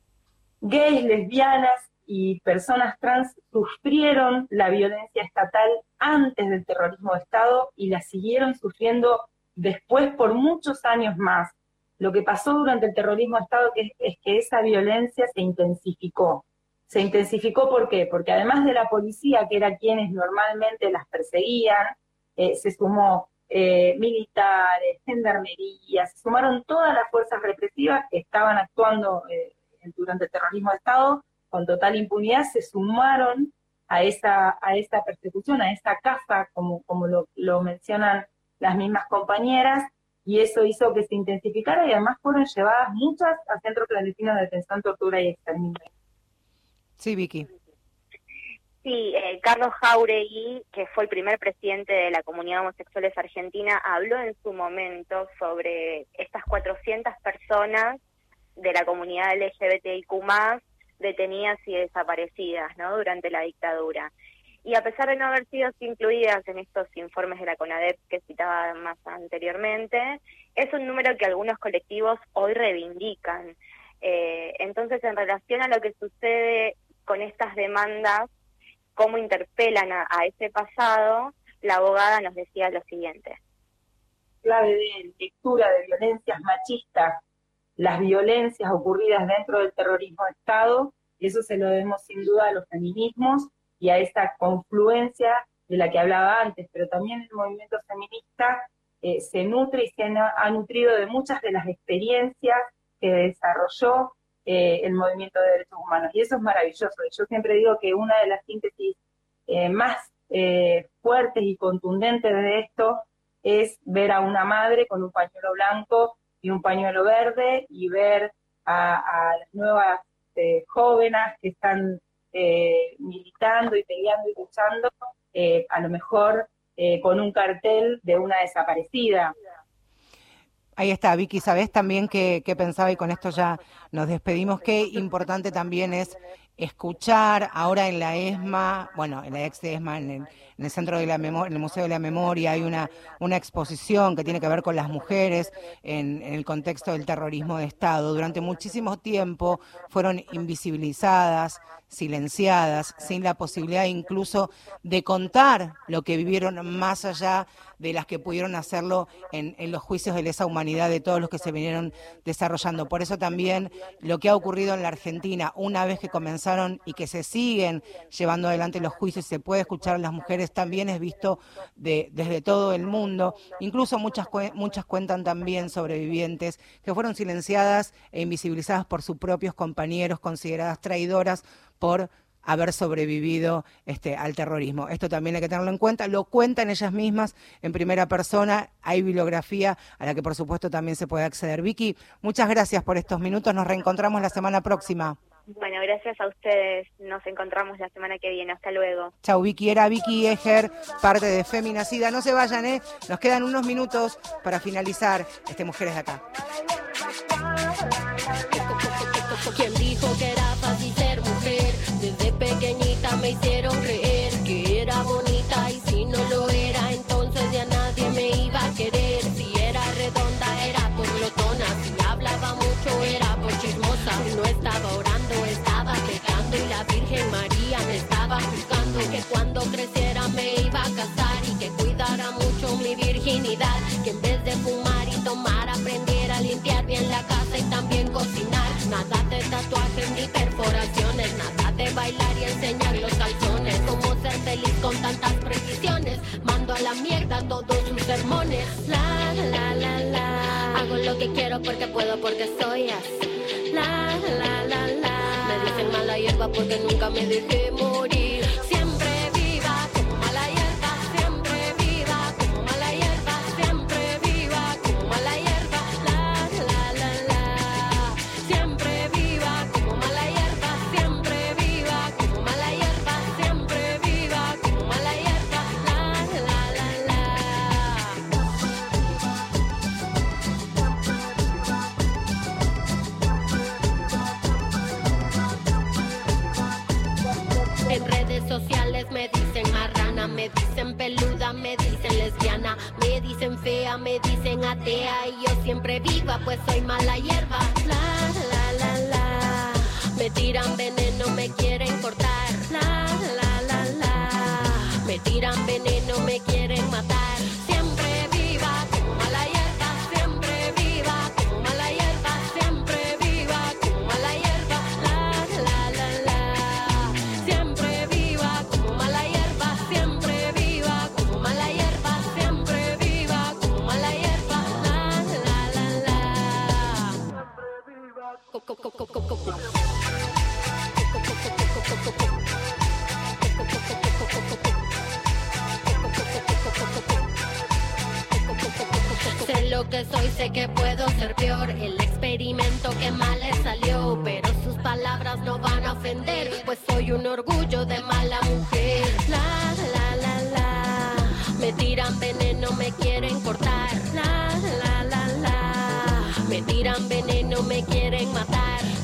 [SPEAKER 6] Gays, lesbianas y personas trans sufrieron la violencia estatal antes del terrorismo de Estado y la siguieron sufriendo después por muchos años más. Lo que pasó durante el terrorismo de Estado es, que esa violencia se intensificó. Se intensificó ¿por qué? Porque además de la policía, que era quienes normalmente las perseguían, eh, se sumó eh, militares, gendarmería, se sumaron todas las fuerzas represivas que estaban actuando eh, durante el terrorismo de Estado con total impunidad, se sumaron a esa, a persecución, a esta caza, como, como lo mencionan las mismas compañeras, y eso hizo que se intensificara y además fueron llevadas muchas a centros clandestinos de detención, tortura y exterminio.
[SPEAKER 2] Sí, Vicky.
[SPEAKER 5] Sí, eh, Carlos Jauregui, que fue el primer presidente de la comunidad homosexuales argentina, habló en su momento sobre estas 400 personas de la comunidad LGBTIQ detenidas y desaparecidas ¿no? durante la dictadura. Y a pesar de no haber sido incluidas en estos informes de la CONADEP que citaba más anteriormente, es un número que algunos colectivos hoy reivindican. Eh, entonces, en relación a lo que sucede con estas demandas, cómo interpelan a, ese pasado, la abogada nos decía lo siguiente.
[SPEAKER 6] Clave de lectura de violencias machistas, las violencias ocurridas dentro del terrorismo de Estado, eso se lo debemos sin duda a los feminismos y a esta confluencia de la que hablaba antes, pero también el movimiento feminista eh, se nutre y se ha nutrido de muchas de las experiencias que desarrolló eh, el movimiento de derechos humanos. Y eso es maravilloso. Yo siempre digo que una de las síntesis eh, más fuertes y contundentes de esto es ver a una madre con un pañuelo blanco y un pañuelo verde y ver a, las nuevas jóvenes que están eh, militando y peleando y luchando, eh, a lo mejor con un cartel de una desaparecida.
[SPEAKER 2] Ahí está, Vicky, ¿sabés también qué, qué pensaba? Y con esto ya nos despedimos. Qué importante también es escuchar ahora en la ESMA, bueno, en la ex ESMA, en el, en el Centro de la Memoria, en el Museo de la Memoria, hay una, una exposición que tiene que ver con las mujeres en, el contexto del terrorismo de Estado. Durante muchísimo tiempo fueron invisibilizadas, silenciadas, sin la posibilidad incluso de contar lo que vivieron más allá de las que pudieron hacerlo en, en, los juicios de lesa humanidad de todos los que se vinieron desarrollando. Por eso también lo que ha ocurrido en la Argentina, una vez que comenzaron y que se siguen llevando adelante los juicios, se puede escuchar a las mujeres, también es visto de, desde todo el mundo. Incluso muchas, muchas cuentan también sobrevivientes que fueron silenciadas e invisibilizadas por sus propios compañeros, consideradas traidoras por haber sobrevivido este, al terrorismo. Esto también hay que tenerlo en cuenta. Lo cuentan ellas mismas en primera persona. Hay bibliografía a la que por supuesto también se puede acceder. Vicky, muchas gracias por estos minutos. Nos reencontramos la semana próxima.
[SPEAKER 5] Bueno, gracias a ustedes. Nos encontramos la semana que viene. Hasta luego.
[SPEAKER 2] Chau, Vicky. Era Vicky Eger, parte de Feminacida. No se vayan, ¿eh? Nos quedan unos minutos para finalizar este Mujeres de Acá.
[SPEAKER 7] Cuando creciera me iba a casar y que cuidara mucho mi virginidad. Que en vez de fumar y tomar, aprendiera a limpiar bien la casa y también cocinar. Nada de tatuajes ni perforaciones, nada de bailar y enseñar los calzones. Cómo ser feliz con tantas precisiones. Mando a la mierda todos sus sermones. La la la la. Hago lo que quiero porque puedo, porque soy así. La la la la. Me dicen mala hierba porque nunca me dejé morir. Dicen fea, me dicen atea y yo siempre viva, pues soy mala hierba. La la la la, me tiran veneno, me quieren cortar. La la la la, me tiran veneno, me quieren matar. Que soy, sé que puedo ser peor. El experimento que mal le salió, pero sus palabras no van a ofender, pues soy un orgullo de mala mujer. La la la la, me tiran veneno, me quieren cortar. La la la la, me tiran veneno, me quieren matar.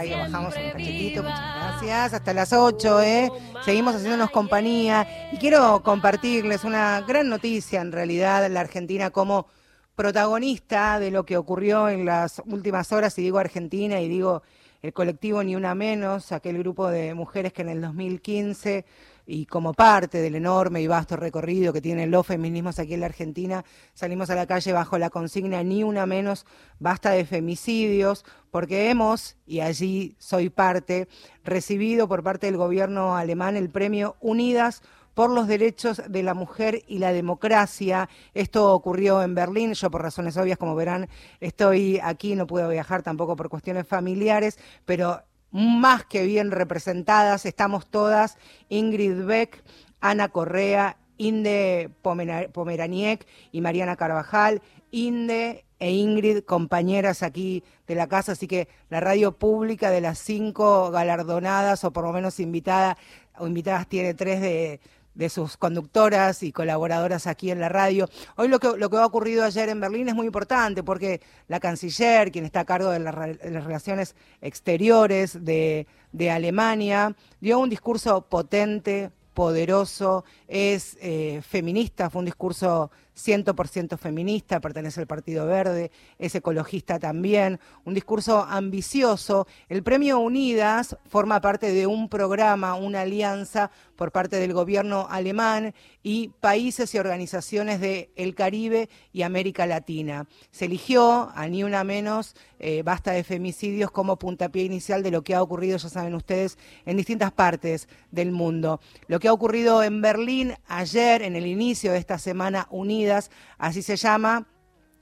[SPEAKER 2] Ahí bajamos un cachetito, muchas gracias. Hasta las 8, ¿eh? Seguimos haciéndonos compañía. Y quiero compartirles una gran noticia, en realidad, la Argentina como protagonista de lo que ocurrió en las últimas horas, y digo Argentina y digo el colectivo Ni Una Menos, aquel grupo de mujeres que en el 2015 y como parte del enorme y vasto recorrido que tienen los feminismos aquí en la Argentina, salimos a la calle bajo la consigna Ni Una Menos, basta de femicidios, porque hemos, y allí soy parte, recibido por parte del gobierno alemán el premio Unidas por los derechos de la mujer y la democracia. Esto ocurrió en Berlín. Yo, por razones obvias, como verán, estoy aquí, no puedo viajar tampoco por cuestiones familiares, pero más que bien representadas estamos todas. Ingrid Beck, Ana Correa, Inde Pomeraniec y Mariana Carvajal. Inde e Ingrid, compañeras aquí de la casa, así que la radio pública de las cinco galardonadas o por lo menos invitada o invitadas tiene tres de, de sus conductoras y colaboradoras aquí en la radio. Hoy lo que, lo que ha ocurrido ayer en Berlín es muy importante porque la canciller, quien está a cargo de, las relaciones exteriores de, de Alemania, dio un discurso potente, poderoso, es eh, feminista, fue un discurso 100% feminista, pertenece al Partido Verde, es ecologista también, un discurso ambicioso. El Premio Unidas forma parte de un programa, una alianza por parte del gobierno alemán y países y organizaciones del el Caribe y América Latina. Se eligió, a ni una menos, eh, basta de femicidios como puntapié inicial de lo que ha ocurrido, ya saben ustedes, en distintas partes del mundo. Lo que ha ocurrido en Berlín ayer, en el inicio de esta semana Unidas, así se llama,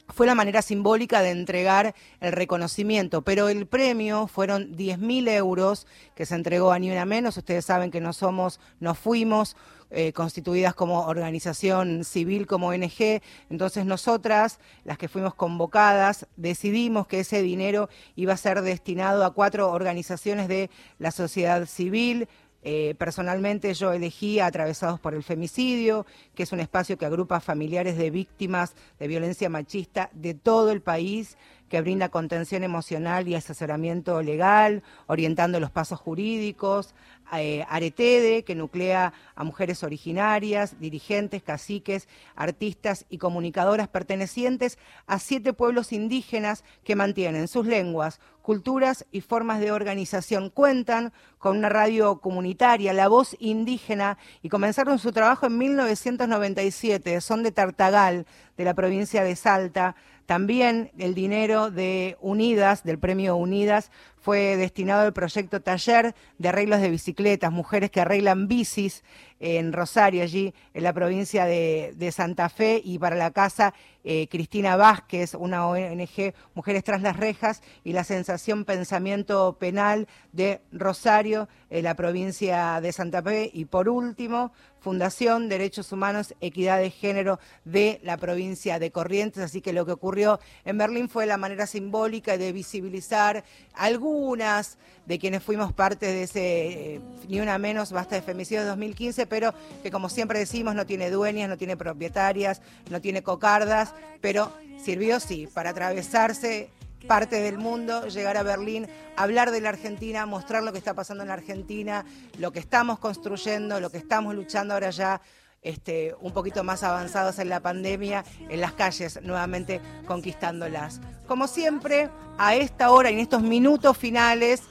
[SPEAKER 2] fue la manera simbólica de entregar el reconocimiento, pero el premio fueron 10.000 euros que se entregó a ni una menos. Ustedes saben que no somos, no fuimos eh, constituidas como organización civil, como ONG. Entonces nosotras, las que fuimos convocadas, decidimos que ese dinero iba a ser destinado a cuatro organizaciones de la sociedad civil, eh, personalmente yo elegí Atravesados por el Femicidio, que es un espacio que agrupa familiares de víctimas de violencia machista de todo el país, que brinda contención emocional y asesoramiento legal, orientando los pasos jurídicos. Eh, Aretede, que nuclea a mujeres originarias, dirigentes, caciques, artistas y comunicadoras pertenecientes a siete pueblos indígenas que mantienen sus lenguas, culturas y formas de organización. Cuentan con una radio comunitaria, La Voz Indígena, y comenzaron su trabajo en 1997. Son de Tartagal, de la provincia de Salta. También el dinero de Unidas, del premio Unidas, fue destinado al proyecto Taller de Arreglos de Bicicletas, mujeres que arreglan bicis en Rosario, allí en la provincia de, Santa Fe, y para la casa eh, Cristina Vázquez, una ONG Mujeres tras las Rejas, y la Sensación Pensamiento Penal de Rosario, en la provincia de Santa Fe, y por último, Fundación Derechos Humanos, Equidad de Género de la provincia de Corrientes. Así que lo que ocurrió en Berlín fue la manera simbólica de visibilizar algunas de quienes fuimos parte de ese eh, Ni Una Menos Basta de Femicidio de 2015, pero que como siempre decimos no tiene dueñas, no tiene propietarias, no tiene cocardas, pero sirvió sí para atravesarse parte del mundo, llegar a Berlín, hablar de la Argentina, mostrar lo que está pasando en la Argentina, lo que estamos construyendo, lo que estamos luchando ahora ya. Este, un poquito más avanzados en la pandemia, en las calles, nuevamente conquistándolas. Como siempre, a esta hora en estos minutos finales,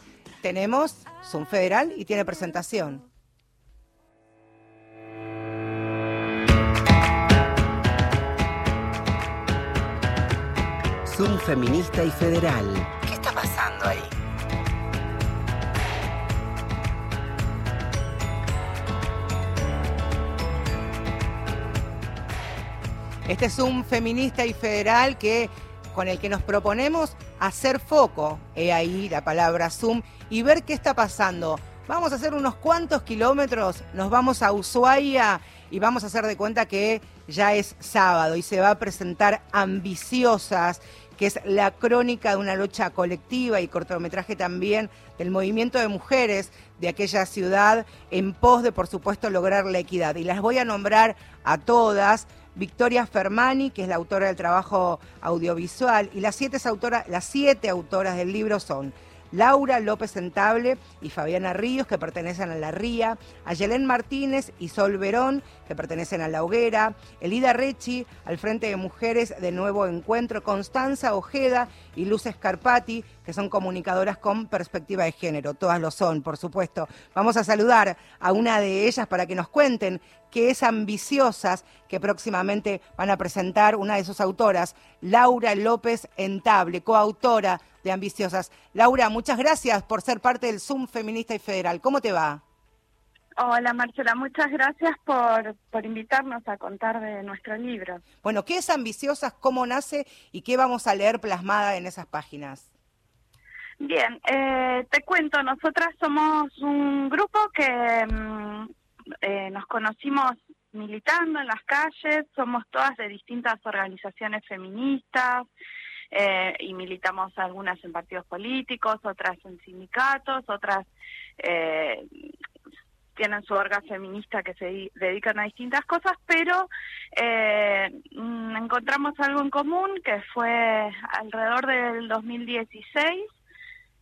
[SPEAKER 2] tenemos Zoom Federal y tiene presentación.
[SPEAKER 4] Feminista y federal. ¿Qué está pasando ahí?
[SPEAKER 2] Este es un feminista y federal que con el que nos proponemos hacer foco, he ahí la palabra Zoom, y ver qué está pasando. Vamos a hacer unos cuantos kilómetros, nos vamos a Ushuaia y vamos a hacer de cuenta que ya es sábado y se va a presentar ambiciosas que es la crónica de una lucha colectiva y cortometraje también del movimiento de mujeres de aquella ciudad en pos de, por supuesto, lograr la equidad. Y las voy a nombrar a todas. Victoria Fermani, que es la autora del trabajo audiovisual, y las siete, las siete autoras del libro son Laura López Sentable y Fabiana Ríos, que pertenecen a La Ría, Ayelén Martínez y Sol Verón, que pertenecen a La Hoguera, Elida Rechi, al Frente de Mujeres de Nuevo Encuentro, Constanza Ojeda y Luz Escarpati, que son comunicadoras con perspectiva de género. Todas lo son, por supuesto. Vamos a saludar a una de ellas para que nos cuenten qué es Ambiciosas, que próximamente van a presentar una de sus autoras, Laura López Entable, coautora de Ambiciosas. Laura, muchas gracias por ser parte del Zoom Feminista y Federal. ¿Cómo te va?
[SPEAKER 8] Hola Marcela, muchas gracias por, por invitarnos a contar de nuestro libro.
[SPEAKER 2] Bueno, ¿qué es Ambiciosas? ¿Cómo nace? ¿Y qué vamos a leer plasmada en esas páginas?
[SPEAKER 8] Bien, eh, te cuento, nosotras somos un grupo que mm, eh, nos conocimos militando en las calles, somos todas de distintas organizaciones feministas eh, y militamos algunas en partidos políticos, otras en sindicatos, otras eh, tienen su orga feminista que se dedican a distintas cosas, pero eh, mm, encontramos algo en común que fue alrededor del 2016.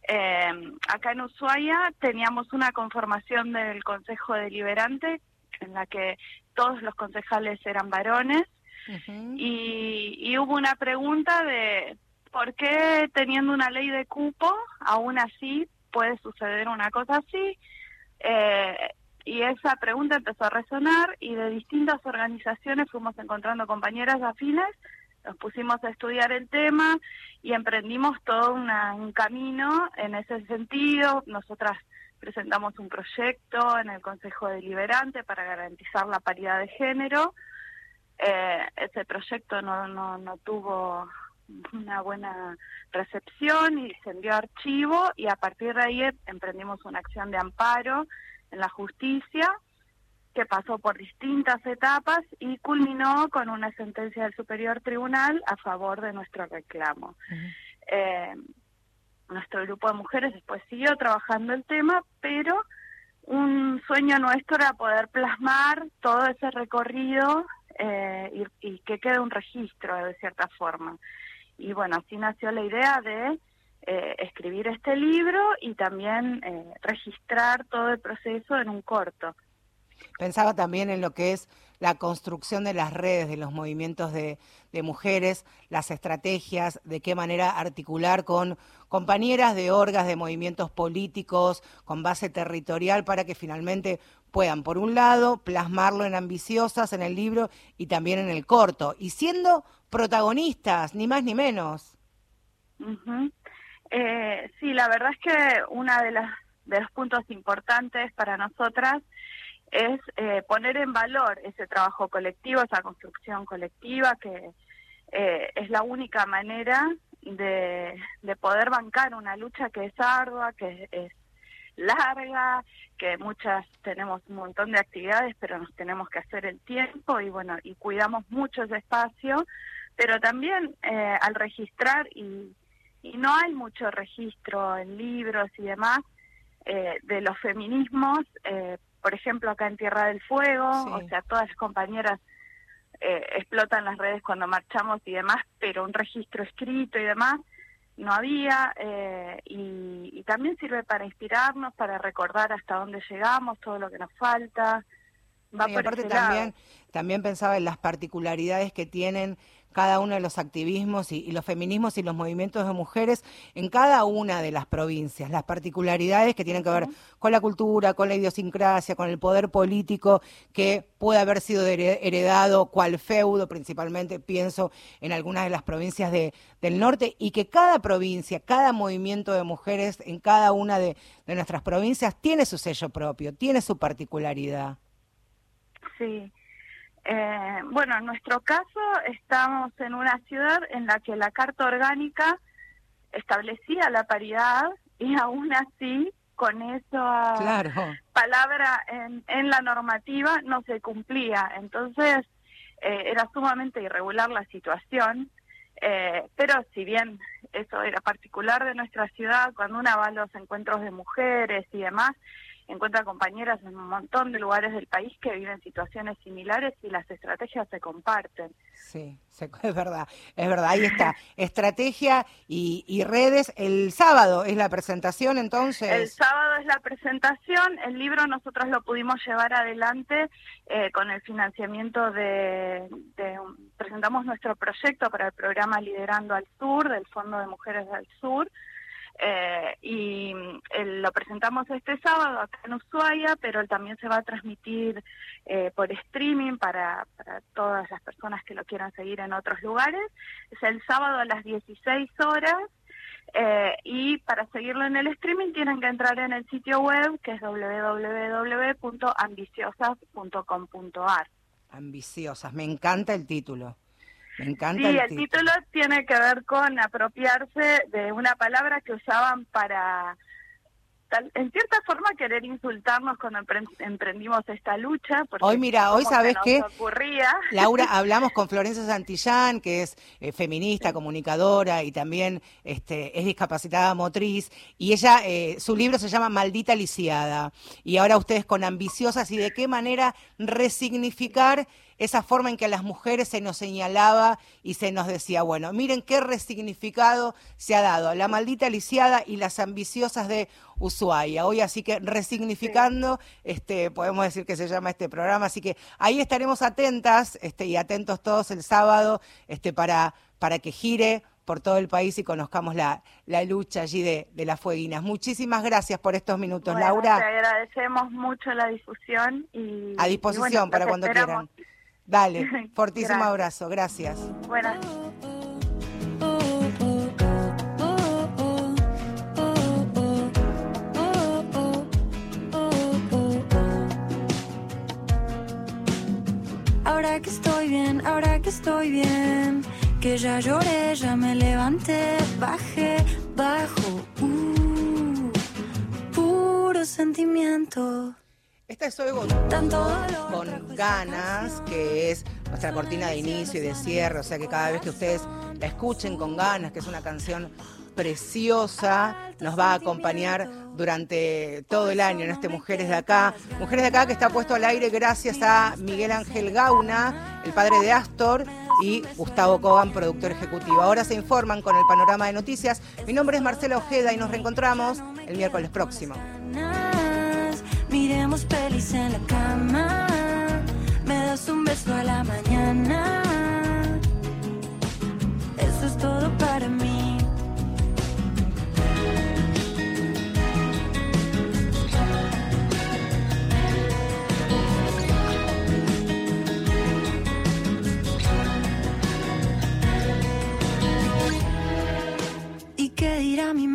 [SPEAKER 8] Eh, acá en Ushuaia teníamos una conformación del Consejo Deliberante en la que todos los concejales eran varones y, y hubo una pregunta de por qué teniendo una ley de cupo aún así puede suceder una cosa así. Eh, y esa pregunta empezó a resonar y de distintas organizaciones fuimos encontrando compañeras afines, nos pusimos a estudiar el tema y emprendimos todo un camino en ese sentido. Nosotras presentamos un proyecto en el Consejo Deliberante para garantizar la paridad de género. Eh, ese proyecto no, no, no tuvo una buena recepción y se envió archivo y a partir de ahí emprendimos una acción de amparo en la justicia que pasó por distintas etapas y culminó con una sentencia del Superior Tribunal a favor de nuestro reclamo. Eh, nuestro grupo de mujeres después siguió trabajando el tema, pero un sueño nuestro era poder plasmar todo ese recorrido eh, y, que quede un registro de cierta forma. Y bueno, así nació la idea de eh, escribir este libro y también eh, registrar todo el proceso en un corto.
[SPEAKER 2] Pensaba también en lo que es la construcción de las redes, de los movimientos de, mujeres, las estrategias, de qué manera articular con compañeras de orgas, de movimientos políticos, con base territorial, para que finalmente puedan, por un lado, plasmarlo en ambiciosas en el libro y también en el corto, y siendo protagonistas, ni más ni menos.
[SPEAKER 8] Eh, sí, la verdad es que las de los puntos importantes para nosotras es eh, poner en valor ese trabajo colectivo, esa construcción colectiva, que eh, es la única manera de, de poder bancar una lucha que es ardua, que es larga, que muchas tenemos un montón de actividades, pero nos tenemos que hacer el tiempo y bueno, y cuidamos mucho ese espacio, pero también eh, al registrar y y no hay mucho registro en libros y demás eh, de los feminismos, eh, por ejemplo acá en Tierra del Fuego, o sea, todas las compañeras eh, explotan las redes cuando marchamos y demás, pero un registro escrito y demás no había, y, y, también sirve para inspirarnos, para recordar hasta dónde llegamos, todo lo que nos falta.
[SPEAKER 2] Va y aparte también, también pensaba en las particularidades que tienen cada uno de los activismos y, los feminismos y los movimientos de mujeres en cada una de las provincias, las particularidades que tienen que ver con la cultura, con la idiosincrasia, con el poder político que puede haber sido heredado cual feudo, principalmente pienso en algunas de las provincias de, del norte, y que cada provincia, cada movimiento de mujeres en cada una de, de nuestras provincias tiene su sello propio, tiene su particularidad.
[SPEAKER 8] Sí. Eh, bueno, en nuestro caso estamos en una ciudad en la que la Carta Orgánica establecía la paridad y aún así con esa palabra en, en, la normativa no se cumplía. Entonces eh, era sumamente irregular la situación, eh, pero si bien eso era particular de nuestra ciudad, cuando uno va a los encuentros de mujeres y demás, encuentra compañeras en un montón de lugares del país que viven situaciones similares y las estrategias se comparten.
[SPEAKER 2] Sí, es verdad, es verdad, ahí está, estrategia y, redes. El sábado es la presentación entonces.
[SPEAKER 8] El sábado es la presentación, el libro nosotros lo pudimos llevar adelante eh, con el financiamiento de, presentamos nuestro proyecto para el programa Liderando al Sur, del Fondo de Mujeres del Sur. Eh, y lo presentamos este sábado acá en Ushuaia, pero también se va a transmitir eh, por streaming para, para todas las personas que lo quieran seguir en otros lugares. Es el sábado a las 16 horas. Eh, y para seguirlo en el streaming tienen que entrar en el sitio web que es www.ambiciosas.com.ar.
[SPEAKER 2] Ambiciosas, me encanta el título. Me encanta
[SPEAKER 8] sí,
[SPEAKER 2] el,
[SPEAKER 8] título. tiene que ver con apropiarse de una palabra que usaban para, en cierta forma, querer insultarnos cuando emprendimos esta lucha.
[SPEAKER 2] Hoy, mira, hoy sabes que, Laura, hablamos con Florencia Santillán, que es eh, feminista, comunicadora y también este, es discapacitada motriz, y ella, eh, su libro se llama Maldita Lisiada, y ahora ustedes con ambiciosas y de qué manera resignificar esa forma en que a las mujeres se nos señalaba y se nos decía, bueno, miren qué resignificado se ha dado la maldita lisiada y las ambiciosas de Ushuaia. Hoy así que resignificando, este, podemos decir que se llama este programa, así que ahí estaremos atentas este, y atentos todos el sábado este, para, para que gire por todo el país y conozcamos la, la lucha allí de, de, las fueguinas. Muchísimas gracias por estos minutos, Laura.
[SPEAKER 8] Te agradecemos mucho la difusión y...
[SPEAKER 2] A disposición para cuando quieran. Dale, fortísimo abrazo, gracias.
[SPEAKER 8] Buenas.
[SPEAKER 1] Ahora que estoy bien, ahora que estoy bien, que ya lloré, ya me levanté, bajé, bajo, uh, puro sentimiento.
[SPEAKER 2] Esta es Soy con ganas, que es nuestra cortina de inicio y de cierre, o sea que cada vez que ustedes la escuchen con ganas, que es una canción preciosa, nos va a acompañar durante todo el año en este Mujeres de Acá. Mujeres de Acá que está puesto al aire gracias a Miguel Ángel Gauna, el padre de Astor, y Gustavo Coban, productor ejecutivo. Ahora se informan con el panorama de noticias. Mi nombre es Marcela Ojeda y nos reencontramos el miércoles próximo.
[SPEAKER 1] Miremos pelis en la cama. Me das un beso a la mañana. Eso es todo para mí. ¿Y qué dirá mi?